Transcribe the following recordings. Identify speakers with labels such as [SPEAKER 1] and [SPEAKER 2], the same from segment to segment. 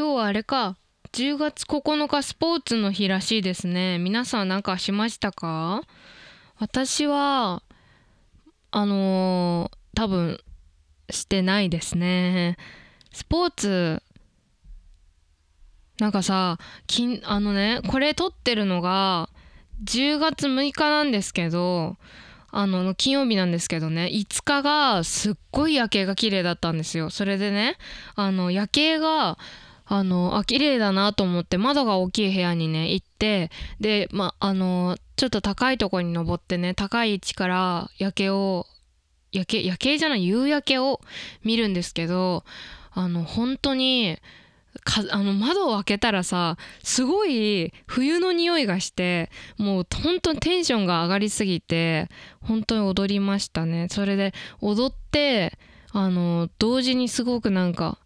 [SPEAKER 1] 今日はあれか。10月9日スポーツの日らしいですね。皆さん何かしましたか？私はあのー、多分してないですね。スポーツなんかさきあのねこれ撮ってるのが10月6日なんですけどあの金曜日なんですけどね。5日がすっごい夜景が綺麗だったんですよ。それでねあの夜景があのあ綺麗だなと思って窓が大きい部屋にね行ってでまあのちょっと高いとこに登ってね高い位置から夜景を夜景夜景じゃない夕焼けを見るんですけどあの本当にかあの窓を開けたらさすごい冬の匂いがしてもう本当にテンションが上がりすぎて本当に踊りましたね。それで踊ってあの同時にすごくなんか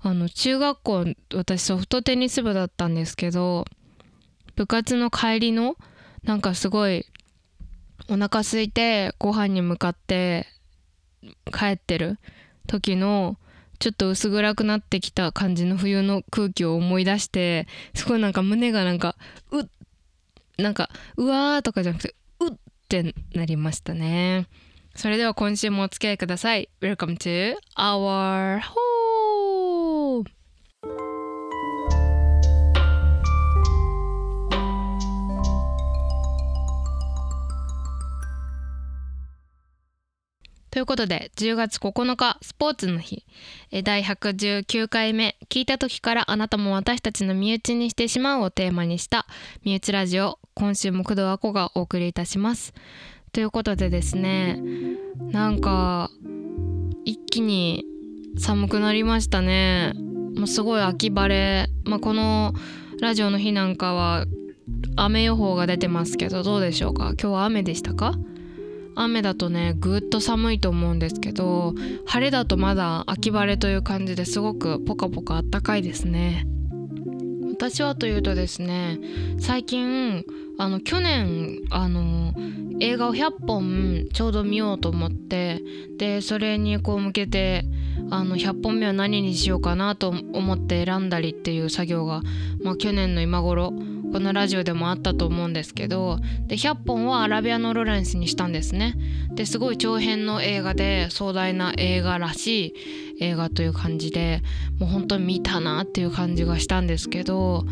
[SPEAKER 1] あの中学校私ソフトテニス部だったんですけど部活の帰りのなんかすごいお腹空いてご飯に向かって帰ってる時のちょっと薄暗くなってきた感じの冬の空気を思い出してすごいなんか胸がなんかうっなんかうわーとかじゃなくてうってなりましたね。それでは今週もお付き合いください。Welcome to our home! ということで10月9日スポーツの日。第119回目聞いた時からあなたも私たちの身内にしてしまうをテーマにした身内ラジオ今週も工藤あこがお送りいたします。ということでですねなんか一気に寒くなりましたね。もうすごい秋晴れ、まあ、このラジオの日なんかは雨予報が出てますけどどうでしょうか？今日は雨でしたか？雨だとねぐっと寒いと思うんですけど晴れだとまだ秋晴れという感じですごくポカポカあったかいですね。私はというとですね最近あの去年あの映画を100本ちょうど見ようと思ってでそれにこう向けてあの100本目は何にしようかなと思って選んだりっていう作業が、まあ、去年の今頃このラジオでもあったと思うんですけどで100本はアラビアのロレンスにしたんですね。ですごい長編の映画で壮大な映画らしい映画という感じでもう本当に見たなっていう感じがしたんですけど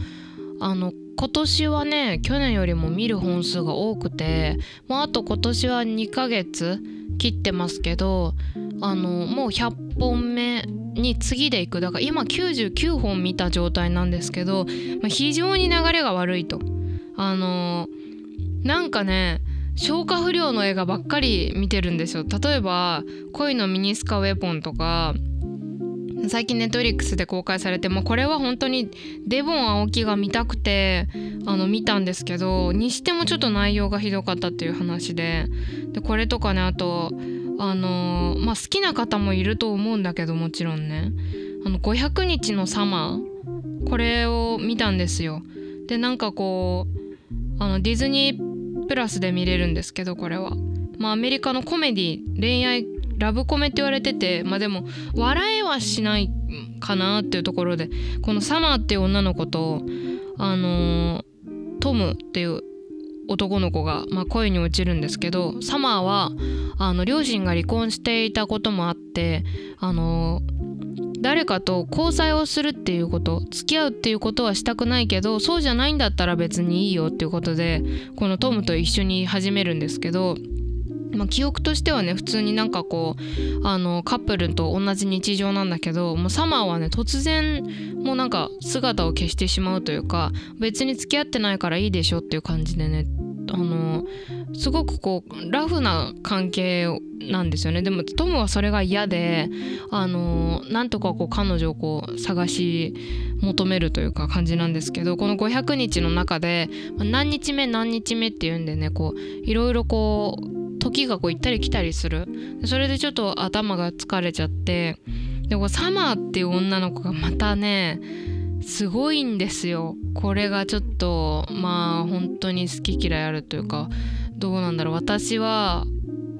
[SPEAKER 1] あの今年はね去年よりも見る本数が多くてもうあと今年は2ヶ月切ってますけどあのもう100本目に次でいく。だから今99本見た状態なんですけど、ま、非常に流れが悪いと。あのなんかね消化不良の映画ばっかり見てるんですよ。例えば「恋のミニスカウェポン」とか最近ネットフリックスで公開されてもこれは本当にデボン青木が見たくてあの見たんですけどにしてもちょっと内容がひどかったっていう話ででこれとかねあとあの、まあ好きな方もいると思うんだけどもちろんね。あの500日のサマーこれを見たんですよ。でなんかこうあのディズニープラスで見れるんですけどこれは。まあアメリカのコメディ恋愛ラブコメって言われててまあでも笑えはしないかなっていうところでこのサマーっていう女の子とあのー、トムっていう男の子が、まあ、恋に落ちるんですけどサマーはあの両親が離婚していたこともあってあの誰かと交際をするっていうこと付き合うっていうことはしたくないけどそうじゃないんだったら別にいいよっていうことでこのトムと一緒に始めるんですけどまあ、記憶としてはね普通になんかこうあのカップルと同じ日常なんだけどもうサマーはね突然もうなんか姿を消してしまうというか別に付き合ってないからいいでしょっていう感じでねあのすごくこうラフな関係なんですよね。でもトムはそれが嫌であのなんとかこう彼女をこう探し求めるというか感じなんですけどこの500日の中で何日目何日目っていうんでねこういろいろこう時がこう行ったり来たりする。それでちょっと頭が疲れちゃって。でこサマーっていう女の子がまたねすごいんですよ。これがちょっとまあ本当に好き嫌いあるというかどうなんだろう。私は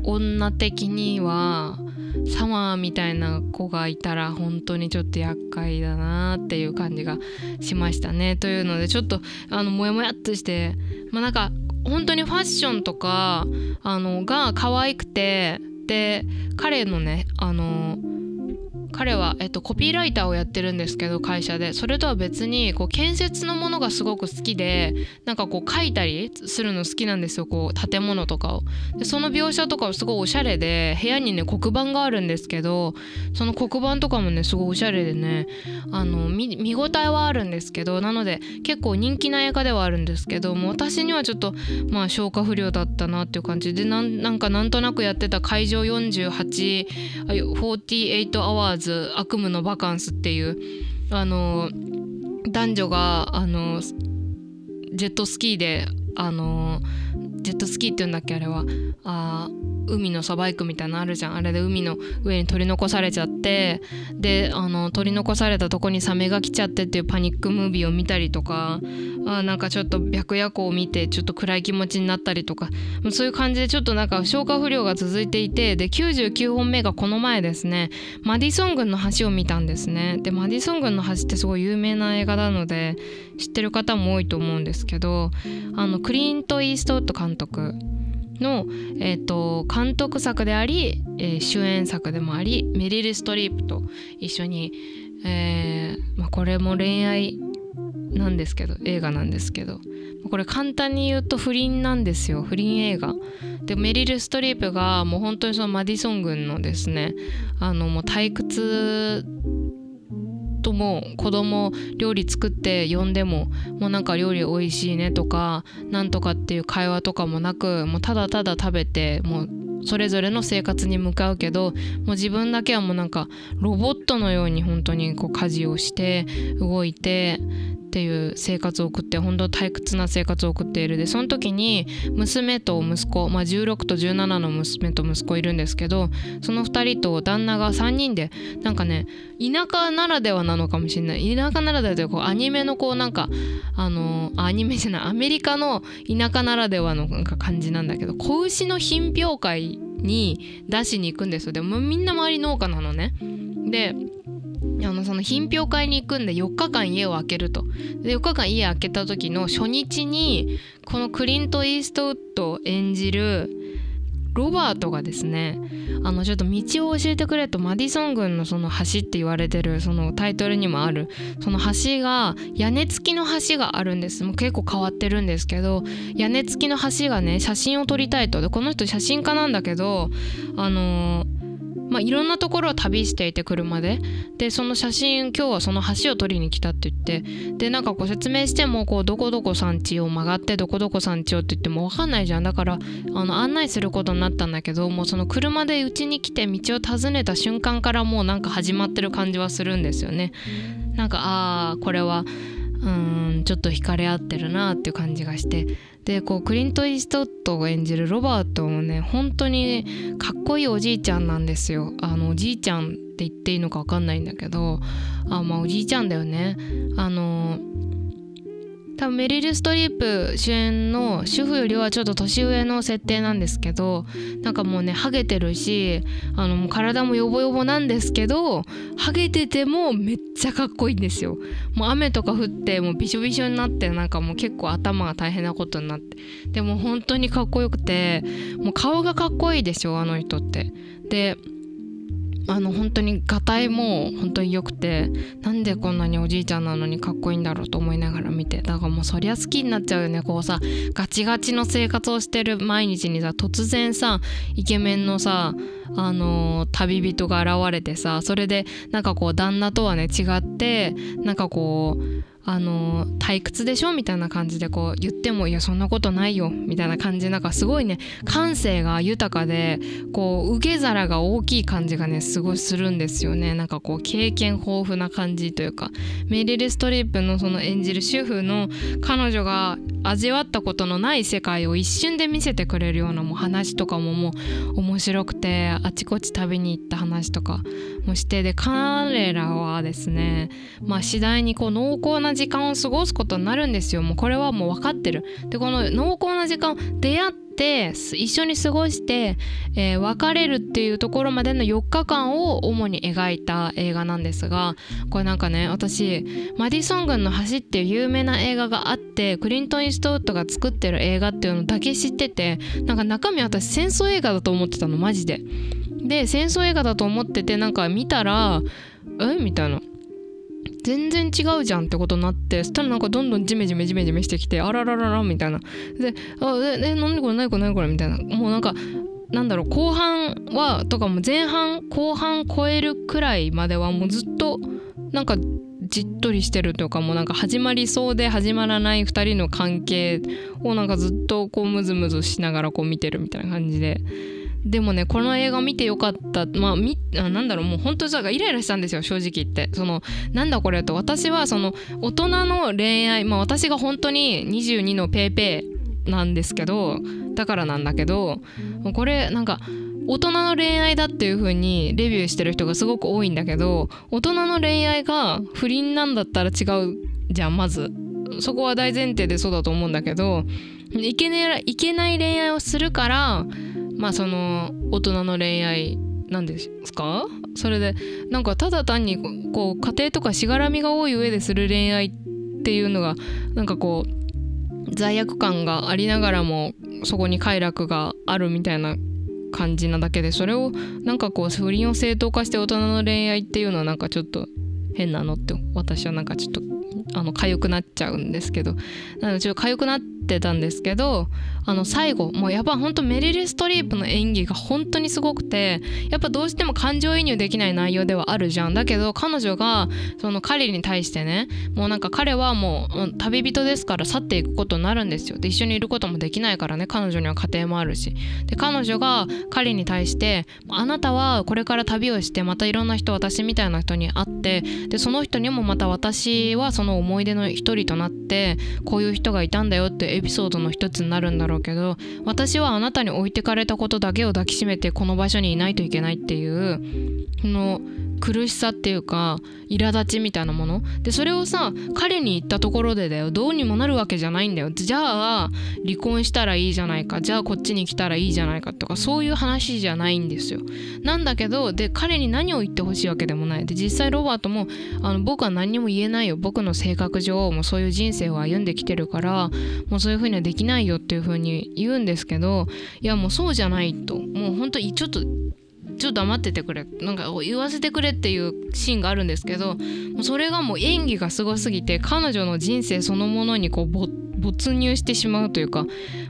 [SPEAKER 1] 女的にはサマーみたいな子がいたら本当にちょっと厄介だなっていう感じがしましたね。というのでちょっとあのモヤモヤっとしてまあなんか本当にファッションとかあのが可愛くてで彼のねあの彼は、えっと、コピーライターをやってるんですけど会社で。それとは別にこう建設のものがすごく好きでなんかこう書いたりするの好きなんですよ。こう建物とかを。でその描写とかすごいおしゃれで部屋にね黒板があるんですけどその黒板とかもねすごいおしゃれでねあの見見応えはあるんですけどなので結構人気な映画ではあるんですけども私にはちょっとまあ消化不良だったなっていう感じ。でなんなんかなんとなくやってた会場48 48 hours ズ悪夢のバカンスっていうあの男女があのジェットスキーであのジェットスキーっていうんだっけあれは。あ海のサバイクみたいなのあるじゃん。あれで海の上に取り残されちゃって。であの取り残されたとこにサメが来ちゃってっていうパニックムービーを見たりとか。あなんかちょっと白夜行を見てちょっと暗い気持ちになったりとか。そういう感じでちょっとなんか消化不良が続いていて。で99本目がこの前ですね。マディソン軍の橋を見たんですね。でマディソン軍の橋ってすごい有名な映画なので知ってる方も多いと思うんですけど。あのクリント・イーストウッド監督。の、えーと、監督作であり、えー、主演作でもありメリル・ストリープと一緒に、えーまあ、これも恋愛なんですけど映画なんですけどこれ簡単に言うと不倫なんですよ。不倫映画。でメリル・ストリープがもう本当にそのマディソン軍のですねあのもう退屈夫も子供料理作って呼んでももうなんか料理おいしいねとかなんとかっていう会話とかもなくもうただただ食べてもうそれぞれの生活に向かうけどもう自分だけはもうなんかロボットのように本当にこう家事をして動いてっていう生活を送って本当退屈な生活を送っている。でその時に娘と息子、まあ、16と17の娘と息子いるんですけどその2人と旦那が3人でなんかね田舎ならではなのかもしれない。田舎ならではというかアニメのこうなんかあのアニメじゃないアメリカの田舎ならではのなんか感じなんだけど子牛の品評会に出しに行くんですよ。でもみんな周り農家なのね。であのその品評会に行くんで4日間家を空けると。で4日間家空けた時の初日にこのクリント・イーストウッドを演じるロバートがですねあのちょっと道を教えてくれとマディソン軍のその橋って言われてるそのタイトルにもあるその橋が屋根付きの橋があるんです。もう結構変わってるんですけど屋根付きの橋がね写真を撮りたいと。でこの人写真家なんだけどあのーまあ、いろんなところを旅していて車で。でその写真今日はその橋を撮りに来たって言って。でなんかこう説明してもこうどこどこさん家を曲がってどこどこさん家をって言っても分かんないじゃん。だからあの案内することになったんだけどもうその車でうちに来て道を尋ねた瞬間からもうなんか始まってる感じはするんですよね。なんかああこれはうんちょっと惹かれ合ってるなっていう感じがして。でこうクリント・イーストウッドが演じるロバートもね本当にかっこいいおじいちゃんなんですよ。あのおじいちゃんって言っていいのか分かんないんだけどあまあおじいちゃんだよね。あの多分メリル・ストリープ主演の主婦よりはちょっと年上の設定なんですけどなんかもうねハゲてるしあのもう体もヨボヨボなんですけどハゲててもめっちゃかっこいいんですよ。もう雨とか降ってもうびしょびしょになってなんかもう結構頭が大変なことになって。でも本当にかっこよくてもう顔がかっこいいでしょあの人って。であの本当にがたいも本当に良くてなんでこんなにおじいちゃんなのにかっこいいんだろうと思いながら見てだからもうそりゃ好きになっちゃうよね。こうさガチガチの生活をしてる毎日にさ突然さイケメンのさあの、旅人が現れてさそれでなんかこう旦那とはね違ってなんかこうあの退屈でしょ？みたいな感じでこう言ってもいやそんなことないよ。みたいな感じ。なんかすごいね感性が豊かでこう受け皿が大きい感じがねすごいするんですよね。なんかこう経験豊富な感じというか。メリル・ストリップのその演じる主婦の彼女が味わったことのない世界を一瞬で見せてくれるようなもう話とかももう面白くてあちこち旅に行った話とかもしてで彼らはですねまあ次第にこう濃厚な時間を過ごすことになるんですよ。もうこれはもう分かってる。でこの濃厚な時間出会って一緒に過ごして、えー、別れるっていうところまでの4日間を主に描いた映画なんですがこれなんかね私マディソン軍の橋っていう有名な映画があってクリントン・イーストウッドが作ってる映画っていうのだけ知っててなんか中身私戦争映画だと思ってたのマジで。で戦争映画だと思っててなんか見たらえ？みたいな。全然違うじゃんってことになってそしたらなんかどんどんジメジメジメジメしてきてあららららみたいな。であええなんでこれ何これ何これみたいな。もうなんかなんだろう後半はとかも前半後半超えるくらいまではもうずっとなんかじっとりしてるというかもうなんか始まりそうで始まらない2人の関係をなんかずっとこうムズムズしながらこう見てるみたいな感じで。でもねこの映画見てよかった。まあみあなんだろうもう本当さイライラしたんですよ正直言って。そのなんだこれと私はその大人の恋愛まあ私が本当に22のペーペーなんですけどだからなんだけどこれなんか大人の恋愛だっていう風にレビューしてる人がすごく多いんだけど大人の恋愛が不倫なんだったら違うじゃんまず。そこは大前提でそうだと思うんだけどいけ,、ね、いけない恋愛をするからまあその大人の恋愛なんですか？それでなんかただ単にこう家庭とかしがらみが多い上でする恋愛っていうのがなんかこう罪悪感がありながらもそこに快楽があるみたいな感じなだけでそれをなんかこう不倫を正当化して大人の恋愛っていうのはなんかちょっと変なのって私はなんかちょっとあの痒くなっちゃうんですけど。なのでちょっと痒くなってたんですけどあの最後もうやっぱほんとメリル・ストリープの演技が本当にすごくてやっぱどうしても感情移入できない内容ではあるじゃん。だけど彼女がその彼に対してねもうなんか彼はもう旅人ですから去っていくことになるんですよ。で一緒にいることもできないからね彼女には家庭もあるし。で彼女が彼に対してあなたはこれから旅をしてまたいろんな人私みたいな人に会ってでその人にもまた私はその思い出の一人となってこういう人がいたんだよってエピソードの一つになるんだろうけど私はあなたに置いてかれたことだけを抱きしめてこの場所にいないといけないっていうこの苦しさっていうか苛立ちみたいなもの。でそれをさ彼に言ったところでだよ。どうにもなるわけじゃないんだよ。じゃあ離婚したらいいじゃないか。じゃあこっちに来たらいいじゃないかとかそういう話じゃないんですよ。なんだけどで彼に何を言ってほしいわけでもない。で実際ロバートもあの僕は何にも言えないよ。僕の性格上もうそういう人生を歩んできてるからもうそういう風にはできないよっていう風に言うんですけどいやもうそうじゃないと。もう本当にちょっとちょっと黙っててくれ。なんか言わせてくれっていうシーンがあるんですけどそれがもう演技がすごすぎて彼女の人生そのものにこう没入してしまうというか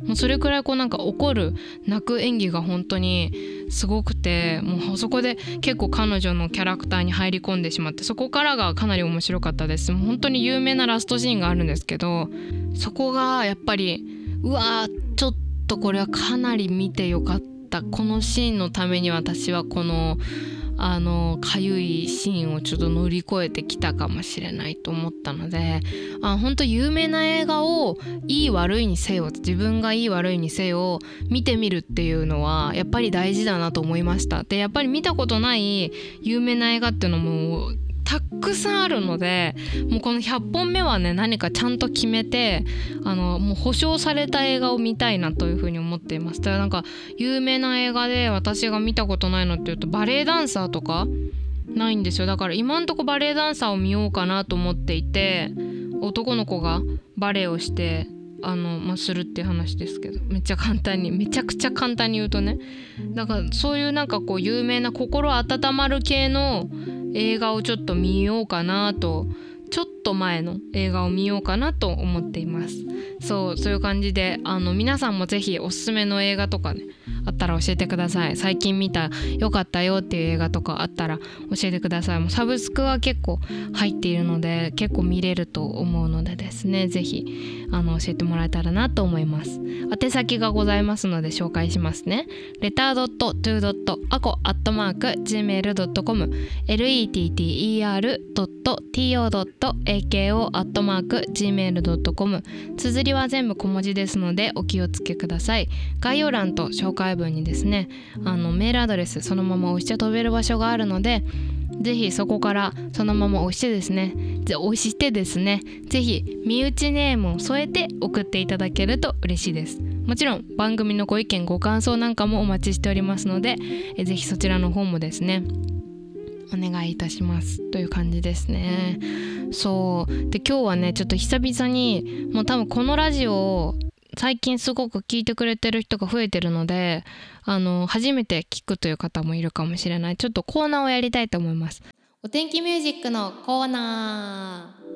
[SPEAKER 1] もうそれくらいこうなんか怒る泣く演技が本当にすごくてもうそこで結構彼女のキャラクターに入り込んでしまってそこからがかなり面白かったです。もう本当に有名なラストシーンがあるんですけどそこがやっぱりうわーちょっとこれはかなり見てよかった。ったこのシーンのために私はこのあのかゆいシーンをちょっと乗り越えてきたかもしれないと思ったのであ本当有名な映画をいい悪いにせよ自分がいい悪いにせよ見てみるっていうのはやっぱり大事だなと思いました。でやっぱり見たことない有名な映画っていうのもたくさんあるのでもうこの100本目はね何かちゃんと決めてあのもう保証された映画を見たいなというふうに思っています。だからなんか有名な映画で私が見たことないのっていうとバレエダンサーとかないんですよ。だから今んとこバレエダンサーを見ようかなと思っていて男の子がバレエをしてあの、まあ、するっていう話ですけどめっちゃ簡単にめちゃくちゃ簡単に言うとね。だからそういうなんかこう有名な心温まる系の映画をちょっと見ようかなとちょっと前の映画を見ようかなと思っています。そうそういう感じであの皆さんも是非おすすめの映画とかねあったら教えてください。最近見た良かったよっていう映画とかあったら教えてください。もうサブスクは結構入っているので結構見れると思うのでですね是非あの教えてもらえたらなと思います。宛先がございますので紹介しますね。レター .to.ako.gmail.com letter.to.ako.gmail.com 綴りは全部小文字ですのでお気をつけください概要欄と紹介文にですねあのメールアドレスそのまま押して飛べる場所があるのでぜひそこからそのまま押してですね押してですねぜひ身内ネームを添えて送っていただけると嬉しいですもちろん番組のご意見ご感想なんかもお待ちしておりますのでえぜひそちらの方もですねお願いいたしますという感じですね。そう。で今日はねちょっと久々にもう多分このラジオを最近すごく聞いてくれてる人が増えてるのであの初めて聞くという方もいるかもしれない。ちょっとコーナーをやりたいと思います。お天気ミュージックのコーナー。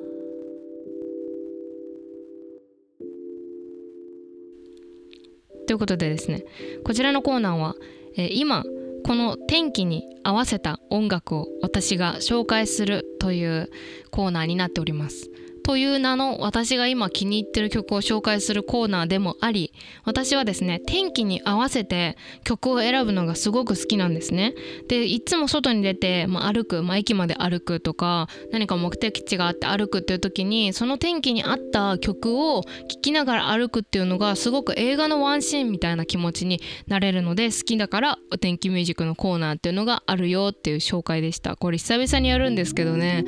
[SPEAKER 1] ということでですねこちらのコーナーは、えー、今この天気に合わせた音楽を私が紹介するというコーナーになっております。という名の私が今気に入ってる曲を紹介するコーナーでもあり私はですね天気に合わせて曲を選ぶのがすごく好きなんですね。でいつも外に出て、まあ、歩く、まあ、駅まで歩くとか何か目的地があって歩くっていう時にその天気に合った曲を聴きながら歩くっていうのがすごく映画のワンシーンみたいな気持ちになれるので好きだからお天気ミュージックのコーナーっていうのがあるよっていう紹介でした。これ久々にやるんですけどね。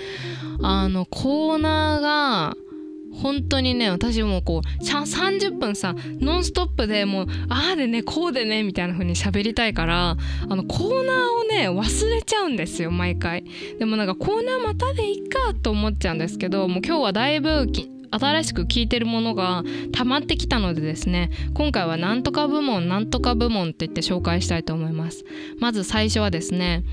[SPEAKER 1] あのコーナーが本当にね私もこう30分さノンストップでもうああでねこうでねみたいな風に喋りたいからあのコーナーをね忘れちゃうんですよ毎回。でもなんかコーナーまたでいいかと思っちゃうんですけどもう今日はだいぶ新しく聞いてるものが溜まってきたのでですね今回はなんとか部門なんとか部門って言って紹介したいと思います。まず最初はですね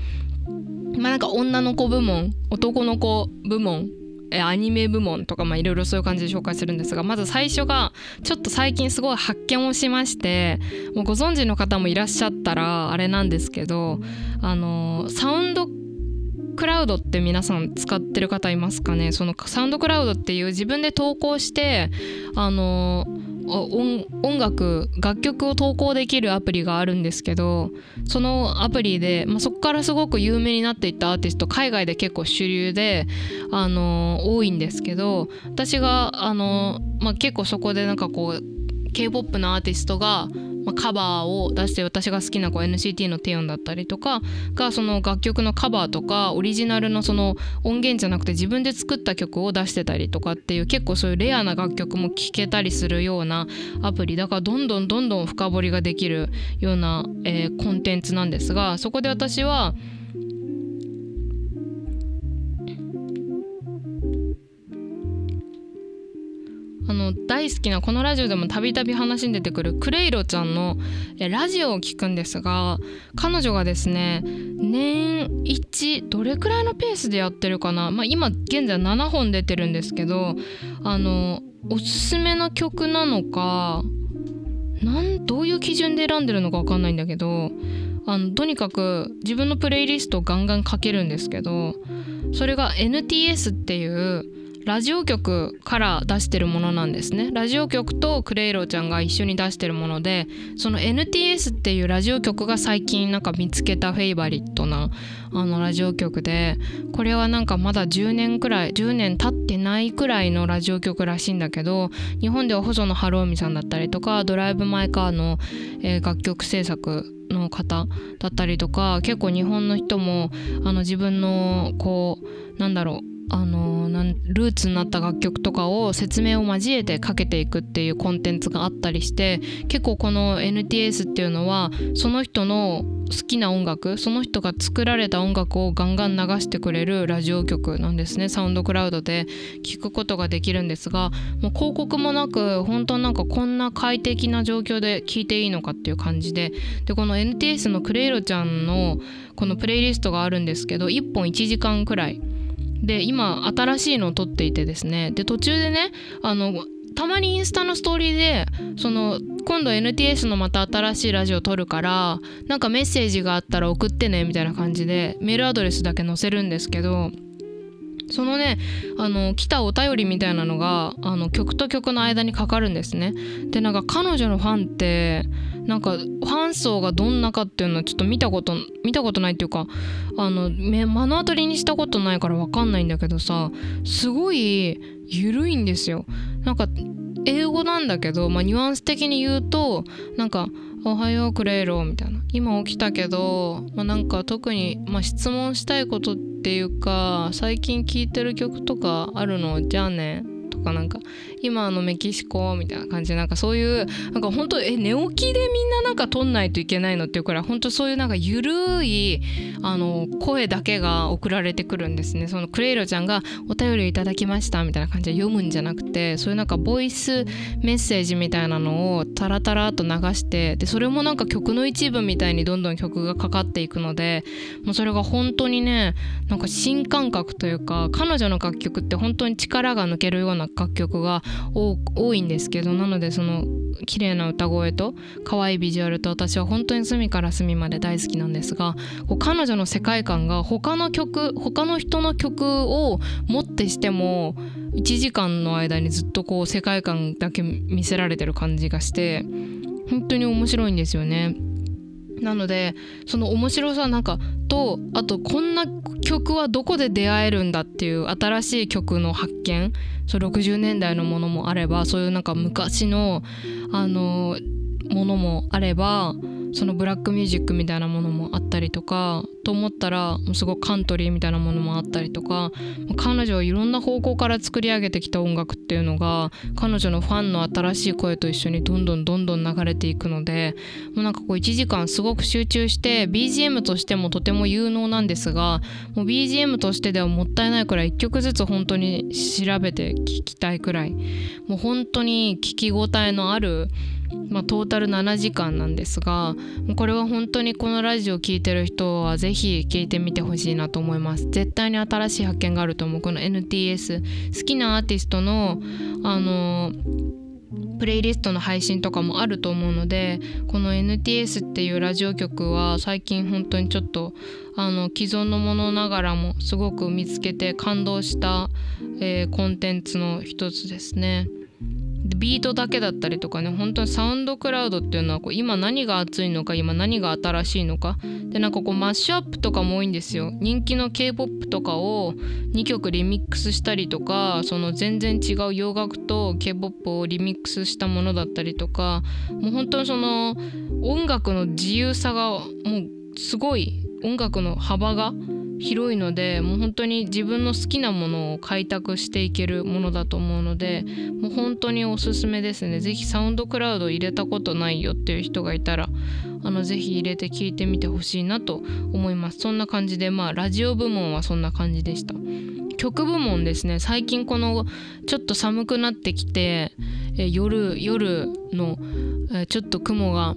[SPEAKER 1] まあなんか女の子部門男の子部門アニメ部門とかいろいろそういう感じで紹介するんですがまず最初がちょっと最近すごい発見をしましてもうご存知の方もいらっしゃったらあれなんですけどあのサウンドクラウドって皆さん使ってる方いますかね？そのサウンドクラウドっていう自分で投稿してあの音楽楽曲を投稿できるアプリがあるんですけどそのアプリで、まあ、そこからすごく有名になっていったアーティスト海外で結構主流で、あの多いんですけど私が、あのまあ、結構そこでなんかこう k p o p のアーティストがまあ、カバーを出して私が好きなこう NCT のテヨンだったりとかがその楽曲のカバーとかオリジナルのその音源じゃなくて自分で作った曲を出してたりとかっていう結構そういうレアな楽曲も聴けたりするようなアプリ。だからどんどんどんどん深掘りができるような、えー、コンテンツなんですがそこで私はあの大好きなこのラジオでもたびたび話に出てくるクレイロちゃんのラジオを聞くんですが彼女がですね年1どれくらいのペースでやってるかな、まあ、今現在7本出てるんですけどあのおすすめの曲なのかなんどういう基準で選んでるのか分かんないんだけどあのとにかく自分のプレイリストをガンガンかけるんですけどそれが NTS っていうラジオ局から出してるものなんですね。ラジオ局とクレイローちゃんが一緒に出してるものでその NTS っていうラジオ局が最近なんか見つけたフェイバリットなあのラジオ局でこれはなんかまだ10年くらい10年経ってないくらいのラジオ局らしいんだけど日本では細野晴臣さんだったりとかドライブ・マイ・カーの、えー、楽曲制作の方だったりとか結構日本の人もあの自分のこうなんだろうあのなんルーツになった楽曲とかを説明を交えてかけていくっていうコンテンツがあったりして結構この NTS っていうのはその人の好きな音楽その人が作られた音楽をガンガン流してくれるラジオ局なんですね。サウンドクラウドで聞くことができるんですがもう広告もなく本当なんかこんな快適な状況で聞いていいのかっていう感じで。でこの NTS のクレイロちゃんのこのプレイリストがあるんですけど1本1時間くらいで今新しいのを撮っていてですね。で途中でねあのたまにインスタのストーリーでその今度 NTS のまた新しいラジオ撮るからなんかメッセージがあったら送ってねみたいな感じでメールアドレスだけ載せるんですけどそのねあの来たお便りみたいなのがあの曲と曲の間にかかるんですね。でなんか彼女のファンってなんかファン層がどんなかっていうのはちょっと見たこと見たことないっていうかあの目の当たりにしたことないから分かんないんだけどさすごい緩いんですよ。なんか英語なんだけど、まあ、ニュアンス的に言うとなんか「おはようクレイロ」みたいな「今起きたけど、まあ、なんか特に、まあ、質問したいことっていうか最近聴いてる曲とかあるの？じゃあねとかなんか今のメキシコみたいな感じでなんかそういうなんか本当え寝起きでみんななんか撮んないといけないのっていうくらい本当そういうなんかゆるいあの声だけが送られてくるんですね。そのクレイロちゃんがお便りいただきましたみたいな感じで読むんじゃなくてそういうなんかボイスメッセージみたいなのをタラタラと流してでそれもなんか曲の一部みたいにどんどん曲がかかっていくのでもうそれが本当にねなんか新感覚というか彼女の楽曲って本当に力が抜けるような楽曲が多いんですけどなのでその綺麗な歌声と可愛いビジュアルと私は本当に隅から隅まで大好きなんですがこう彼女の世界観が他の曲他の人の曲をもってしても1時間の間にずっとこう世界観だけ見せられてる感じがして本当に面白いんですよね。なのでその面白さなんかとあとこんな曲はどこで出会えるんだっていう新しい曲の発見そう60年代のものもあればそういうなんか昔のあのものもあればそのブラックミュージックみたいなものもあったりとかと思ったらすごくカントリーみたいなものもあったりとか彼女はいろんな方向から作り上げてきた音楽っていうのが彼女のファンの新しい声と一緒にどんどんどんどん流れていくのでもうなんかこう1時間すごく集中して BGM としてもとても有能なんですがもう BGM としてではもったいないくらい1曲ずつ本当に調べて聴きたいくらいもう本当に聞き応えのあるまあ、トータル7時間なんですがこれは本当にこのラジオ聴いてる人は是非聴いてみてほしいなと思います絶対に新しい発見があると思うこの NTS 好きなアーティストのあのプレイリストの配信とかもあると思うのでこの NTS っていうラジオ局は最近本当にちょっとあの既存のものながらもすごく見つけて感動した、えー、コンテンツの一つですね。ビートだけだったりとかね本当にサウンドクラウドっていうのはこう今何が熱いのか今何が新しいのか。でなんかこうマッシュアップとかも多いんですよ。人気の K-POP とかを2曲リミックスしたりとかその全然違う洋楽と K-POP をリミックスしたものだったりとかもう本当にその音楽の自由さがもうすごい音楽の幅が広いのでもう本当に自分の好きなものを開拓していけるものだと思うのでもう本当におすすめですね。是非サウンドクラウド入れたことないよっていう人がいたらあのぜひ入れて聞いてみてほしいなと思います。そんな感じでまあラジオ部門はそんな感じでした。曲部門ですね。最近このちょっと寒くなってきてえ夜夜のえちょっと雲が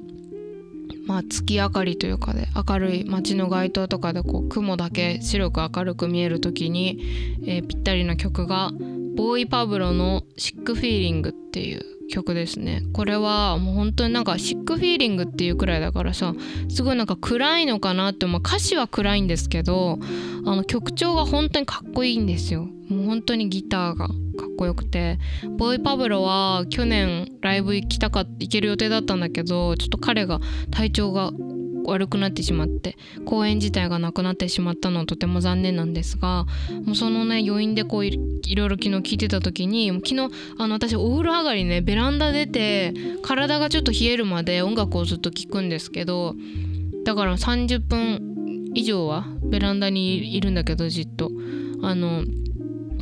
[SPEAKER 1] まあ、月明かりというかで明るい街の街灯とかでこう雲だけ白く明るく見える時に、えー、ぴったりの曲がボーイ・パブロの「シック・フィーリング」っていう曲ですね。これはもう本当になんかシックフィーリングっていうくらいだからさすごいなんか暗いのかなって、まあ、歌詞は暗いんですけどあの曲調が本当にかっこいいんですよ。もう本当にギターがかっこよくて。ボーイ・パブロは去年ライブ行きたか行ける予定だったんだけどちょっと彼が体調が悪くなってしまって公演自体がなくなってしまったのはとても残念なんですがもうそのね余韻でこういろいろ昨日聞いてた時に昨日あの私お風呂上がりねベランダ出て体がちょっと冷えるまで音楽をずっと聴くんですけどだから30分以上はベランダにいるんだけどじっと。あの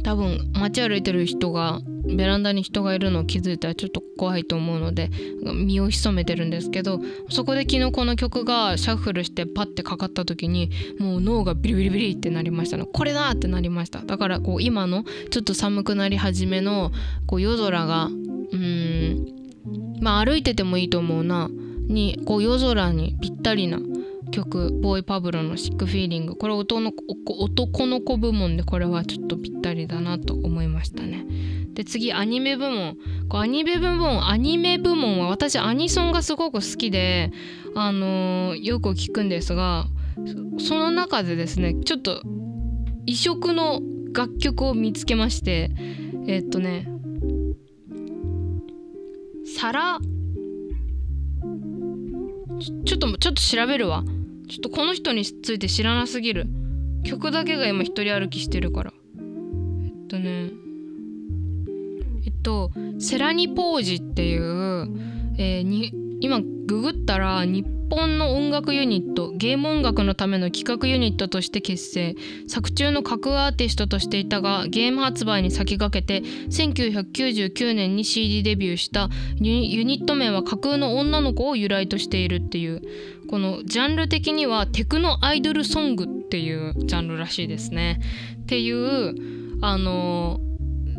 [SPEAKER 1] 多分街歩いてる人がベランダに人がいるのを気づいたらちょっと怖いと思うので身を潜めてるんですけどそこで昨日この曲がシャッフルしてパッてかかった時にもう脳がビリビリビリってなりましたの。これだってなりました。だからこう今のちょっと寒くなり始めのこう夜空がうんまあ歩いててもいいと思うな。にこう夜空にぴったりな曲ボーイ・パブロの「シック・フィーリング」これ男の男の子部門でこれはちょっとぴったりだなと思いましたね。で次アニメ部門。こうアニメ部門アニメ部門は私アニソンがすごく好きであのー、よく聞くんですがその中でですねちょっと異色の楽曲を見つけましてえー、っとねサラ。ちょっとちょっと調べるわ。ちょっとこの人について知らなすぎる。曲だけが今一人歩きしてるから。えっとね。えっとセラニポージっていう、えー、に今ググったら日本の音楽ユニットゲーム音楽のための企画ユニットとして結成作中の架空アーティストとしていたがゲーム発売に先駆けて1999年に CD デビューしたユニット名は架空の女の子を由来としているっていうこのジャンル的にはテクノアイドルソングっていうジャンルらしいですね。っていうあの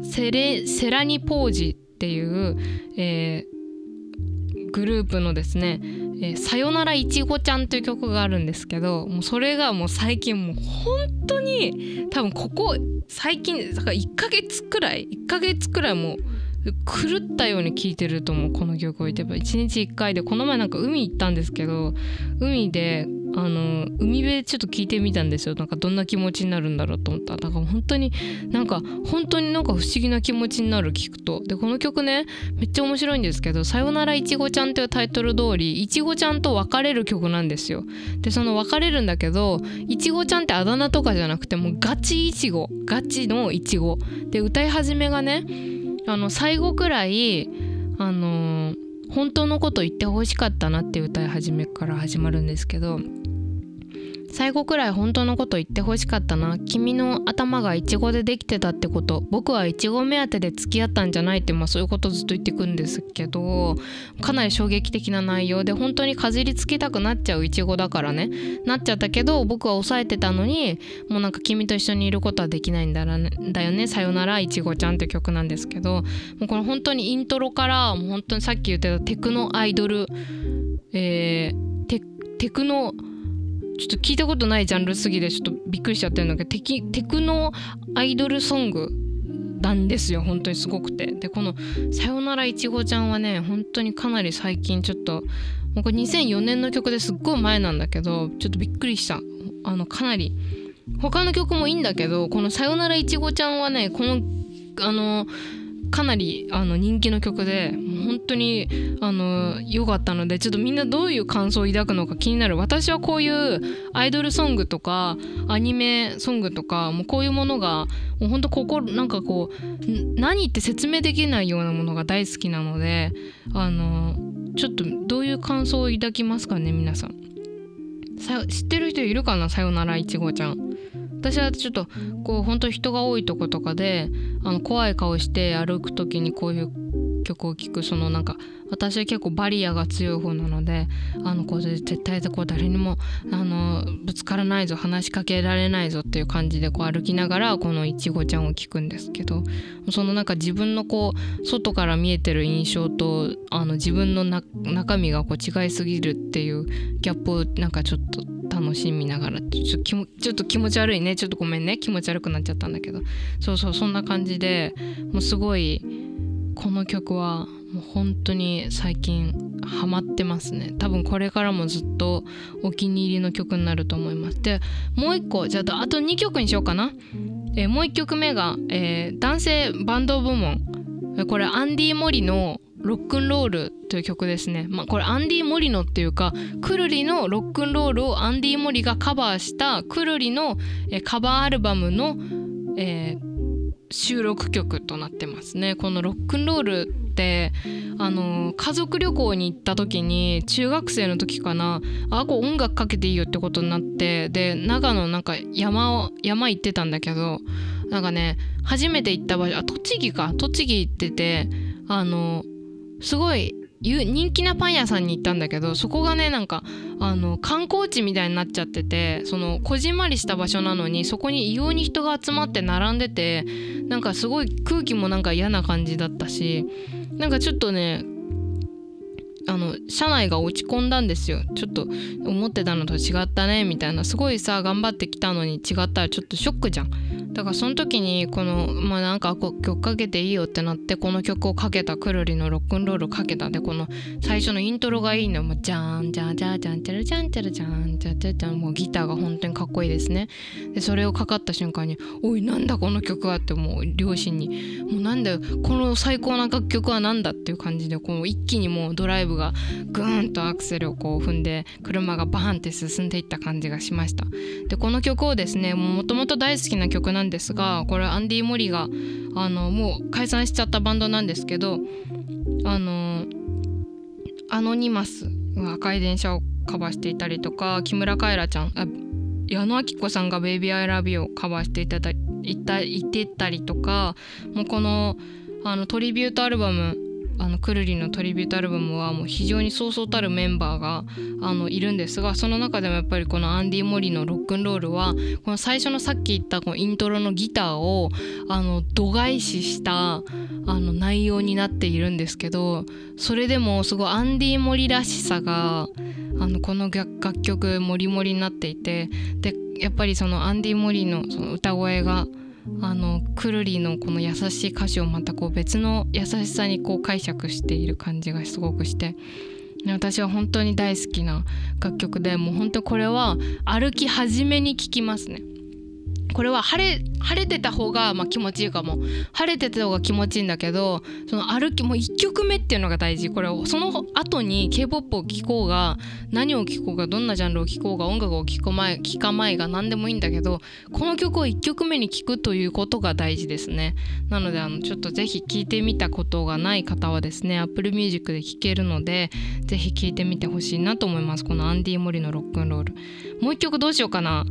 [SPEAKER 1] セレセラニポージっていう、えー、グループのですね「え、さよならいちごちゃん」という曲があるんですけどもうそれがもう最近もう本当に多分ここ最近だから1ヶ月くらい1ヶ月くらいもう狂ったように聴いてると思うこの曲を言ってば1日1回でこの前なんか海行ったんですけど海であの海辺でちょっと聞いてみたんですよ。なんかどんな気持ちになるんだろうと思った。なんか本当になんか本当になんか不思議な気持ちになる聞くと。でこの曲ねめっちゃ面白いんですけど「さよならいちごちゃん」というタイトル通りいちごちゃんと別れる曲なんですよ。でその別れるんだけどいちごちゃんってあだ名とかじゃなくてもうガチいちごガチのいちごで歌い始めがねあの最後くらいあの本当のこと言ってほしかったなって歌い始めから始まるんですけど最後くらい本当のこと言ってほしかったな。君の頭がイチゴでできてたってこと。僕はイチゴ目当てで付き合ったんじゃないって、まあ、そういうことずっと言ってくんですけど。かなり衝撃的な内容で本当にかじりつきたくなっちゃうイチゴだからね。なっちゃったけど僕は抑えてたのにもうなんか君と一緒にいることはできないんだら、ね、だよね。さよならいちごちゃんって曲なんですけど。もうこれ本当にイントロからもう本当にさっき言ってたテクノアイドルえー、テテクノちょっと聞いたことないジャンルすぎてちょっとびっくりしちゃってるんだけどテキテクノアイドルソングなんですよ本当にすごくて。でこの「さよならいちごちゃん」はね本当にかなり最近ちょっともうこれ2004年の曲ですっごい前なんだけどちょっとびっくりした。あのかなり。他の曲もいいんだけどこの「さよならいちごちゃん」はねこのあのかなりあの人気の曲で本当にあの良かったのでちょっとみんなどういう感想を抱くのか気になる。私はこういうアイドルソングとかアニメソングとかもうこういうものがもう本当ここなんかこう何って説明できないようなものが大好きなのであのちょっとどういう感想を抱きますかね皆さん。さ知ってる人いるかな？さよならいちごちゃん。私はちょっとこう本当人が多いとことかであの怖い顔して歩く時にこういう曲を聴くそのなんか私は結構バリアが強い方なのであのこう絶対こう誰にもあのぶつからないぞ話しかけられないぞっていう感じでこう歩きながらこのいちごちゃんを聞くんですけどそのなんか自分のこう外から見えてる印象とあの自分の中身がこう違いすぎるっていうギャップをなんかちょっと楽しみながらちょっとちょっと気持ち悪いね。ちょっとごめんね。気持ち悪くなっちゃったんだけど。そうそうそんな感じでもうすごいこの曲はもう本当に最近ハマってますね。多分これからもずっとお気に入りの曲になると思います。でもう一個じゃああと2曲にしようかな、えー、もう1曲目が、えー、男性バンド部門。これアンディ・モリのロックンロールという曲ですね。まあ、これアンディ・モリノっていうかくるりのロックンロールをアンディ・モリがカバーしたくるりのカバーアルバムの、えー、収録曲となってますね。このロックンロールってあの家族旅行に行った時に中学生の時かなあこう音楽かけていいよってことになってで長野なんか山を山行ってたんだけどなんかね初めて行った場所あ栃木か栃木行っててあのすごい人気なパン屋さんに行ったんだけどそこがねなんかあの観光地みたいになっちゃっててそのこじんまりした場所なのにそこに異様に人が集まって並んでてなんかすごい空気もなんか嫌な感じだったしなんかちょっとねあの社内が落ち込んだんですよ。ちょっと思ってたのと違ったねみたいな。すごいさ頑張ってきたのに違ったらちょっとショックじゃん。だからその時にこのまあなんか曲かけていいよってなってこの曲をかけたくるりのロックンロールかけたでこの最初のイントロがいいのもじゃんじゃーじゃーじゃんちゃらじゃんちゃらじゃんちゃちゃちゃんもうギターが本当にかっこいいですね。でそれをかかった瞬間に「おいなんだこの曲は」ってもう両親に「もうなんだよこの最高な楽曲は何だ」っていう感じでこう一気にもうドライブがグーンとアクセルをこう踏んで車がバーンって進んでいった感じがしました。でこの曲をですねもともと大好きな曲なんですがこれ andymori があのもう解散しちゃったバンドなんですけどあの anonymass 赤い電車をカバーしていたりとか木村カエラちゃんあ矢野顕子さんが「 Baby I Love You」をカバーしていただいたいてたりとかもうこのあのトリビュートアルバムあのくるりのトリビュートアルバムはもう非常にそうそうたるメンバーがあのいるんですがその中でもやっぱりこのアンディ・モリのロックンロールはこの最初のさっき言ったこのイントロのギターをあの度外視したあの内容になっているんですけどそれでもすごいアンディ・モリらしさがあのこの楽曲モリモリになっていてでやっぱりそのアンディ・モリのその歌声があのくるりのこの優しい歌詞をまたこう別の優しさにこう解釈している感じがすごくして私は本当に大好きな楽曲でもう本当これは歩き始めに聴きますね。これは晴れ晴れてた方がまあ気持ちいいかも。晴れてた方が気持ちいいんだけどその歩きもう1曲目っていうのが大事。これをその後に k p o p を聴こうが何を聴こうがどんなジャンルを聴こうが音楽を聴こまい聴かまいが何でもいいんだけどこの曲を1曲目に聴くということが大事ですね。なのであのちょっとぜひ聴いてみたことがない方はですね Apple Music で聴けるのでぜひ聴いてみてほしいなと思います。このアンディ・モリのロックンロール。もう一曲どうしようかな。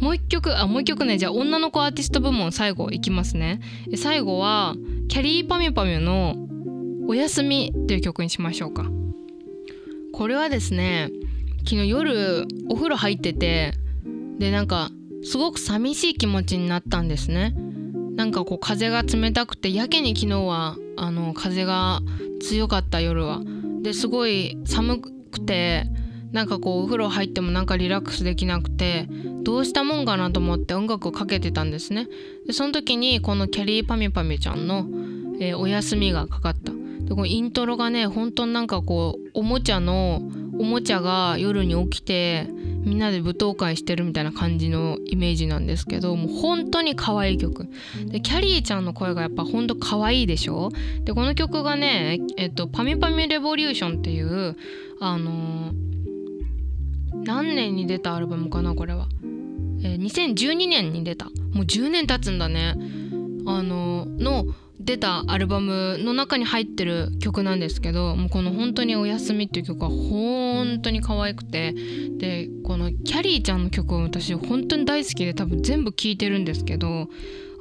[SPEAKER 1] もう一曲あもう一曲ね。じゃあ女の子アーティスト部門最後いきますね。最後はキャリーパミュパミュの「おやすみ」という曲にしましょうか。これはですね昨日夜お風呂入っててでなんかすごく寂しい気持ちになったんですね。なんかこう風が冷たくてやけに昨日はあの風が強かった夜は。ですごい寒くてなんかこうお風呂入ってもなんかリラックスできなくてどうしたもんかなと思って音楽をかけてたんですね。でその時にこのキャリーパミュパミュちゃんの、えー、お休みがかかった。でこのイントロがね本当なんかこうおもちゃのおもちゃが夜に起きてみんなで舞踏会してるみたいな感じのイメージなんですけどもう本当に可愛い曲。でキャリーちゃんの声がやっぱほんと可愛いでしょ？でこの曲がねえっとパミパミレボリューションっていうあのー何年に出たアルバムかなこれは、えー、2012年に出た。もう10年経つんだね。あのの出たアルバムの中に入ってる曲なんですけどもうこの「本当におやすみ」っていう曲は本当に可愛くて。でこのキャリーちゃんの曲を私本当に大好きで多分全部聴いてるんですけど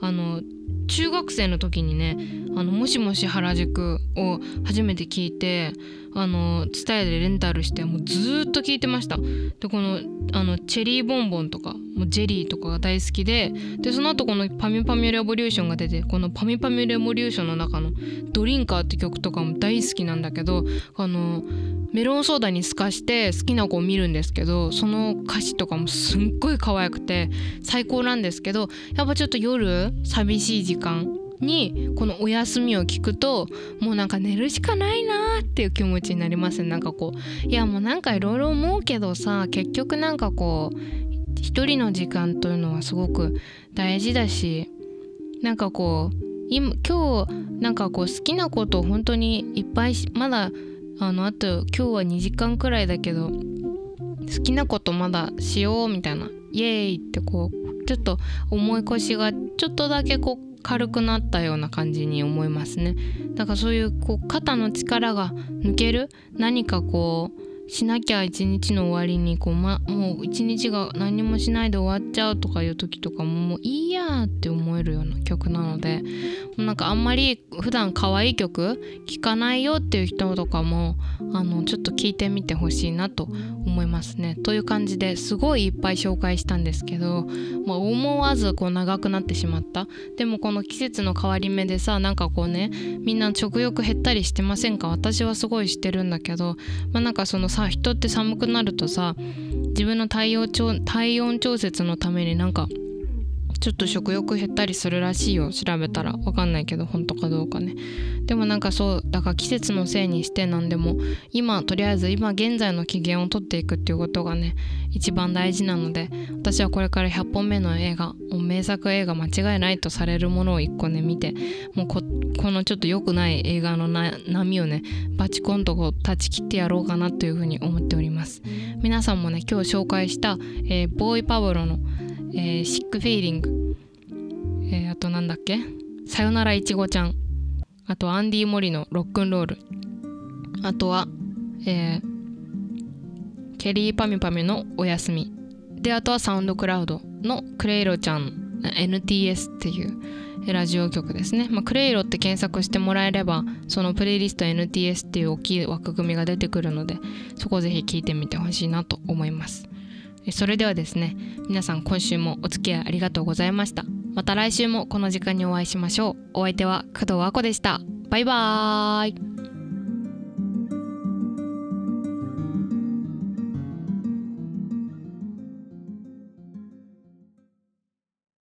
[SPEAKER 1] あの中学生の時にね「あのもしもし原宿」を初めて聞いてあの TSUTAYA でレンタルしてもうずっと聞いてました。でこのあのチェリーボンボンとかもうジェリーとかが大好きででその後このパミュパミュレボリューションが出てこのパミュパミュレボリューションの中のドリンカーって曲とかも大好きなんだけどあのメロンソーダに透かして好きな子を見るんですけどその歌詞とかもすっごい可愛くて最高なんですけどやっぱちょっと夜寂しい時間にこのお休みを聞くともうなんか寝るしかないなっていう気持ちになりますね。なんかこういやもうなんかいろいろ思うけどさ結局なんかこう一人の時間というのはすごく大事だしなんかこう今今日なんかこう好きなことを本当にいっぱいまだあのあと今日は2時間くらいだけど好きなことまだしようみたいな。イエーイってこうちょっと思い越しがちょっとだけこう軽くなったような感じに思いますね。だからそういうこう肩の力が抜ける何かこうしなきゃ一日の終わりにこう、ま、もう一日が何もしないで終わっちゃうとかいう時とかももういいやって思えるような曲なのでなんかあんまり普段可愛い曲聴かないよっていう人とかもあのちょっと聞いてみてほしいなと思いますね。という感じですごいいっぱい紹介したんですけど、まあ、思わずこう長くなってしまったでもこの季節の変わり目でさなんかこうねみんな食欲減ったりしてませんか？私はすごいしてるんだけどまあなんかそのさ人って寒くなるとさ自分の体温体温調節のためになんかちょっと食欲減ったりするらしいよ。調べたら。わかんないけど本当かどうかね。でもなんかそうだから季節のせいにしてなんでも今とりあえず今現在の機嫌をとっていくっていうことがね一番大事なので私はこれから100本目の映画名作映画間違いないとされるものを1個ね見てもうこのちょっと良くない映画の波をねバチコンとこう断ち切ってやろうかなというふうに思っております。皆さんもね今日紹介した、えー、ボーイパブロの「えー、シックフィーリング、えー、あとなんだっけ？さよならいちごちゃん。あとアンディ・モリのロックンロール。あとは、えー、ケリーパミパミのおやすみ。であとはサウンドクラウドのクレイロちゃん。NTS っていうラジオ局ですね、まあ、クレイロって検索してもらえればそのプレイリスト NTS っていう大きい枠組みが出てくるのでそこぜひ聞いてみてほしいなと思います。それではですね皆さん今週もお付き合いありがとうございました。また来週もこの時間にお会いしましょう。お相手は工藤和子でした。バイバーイ。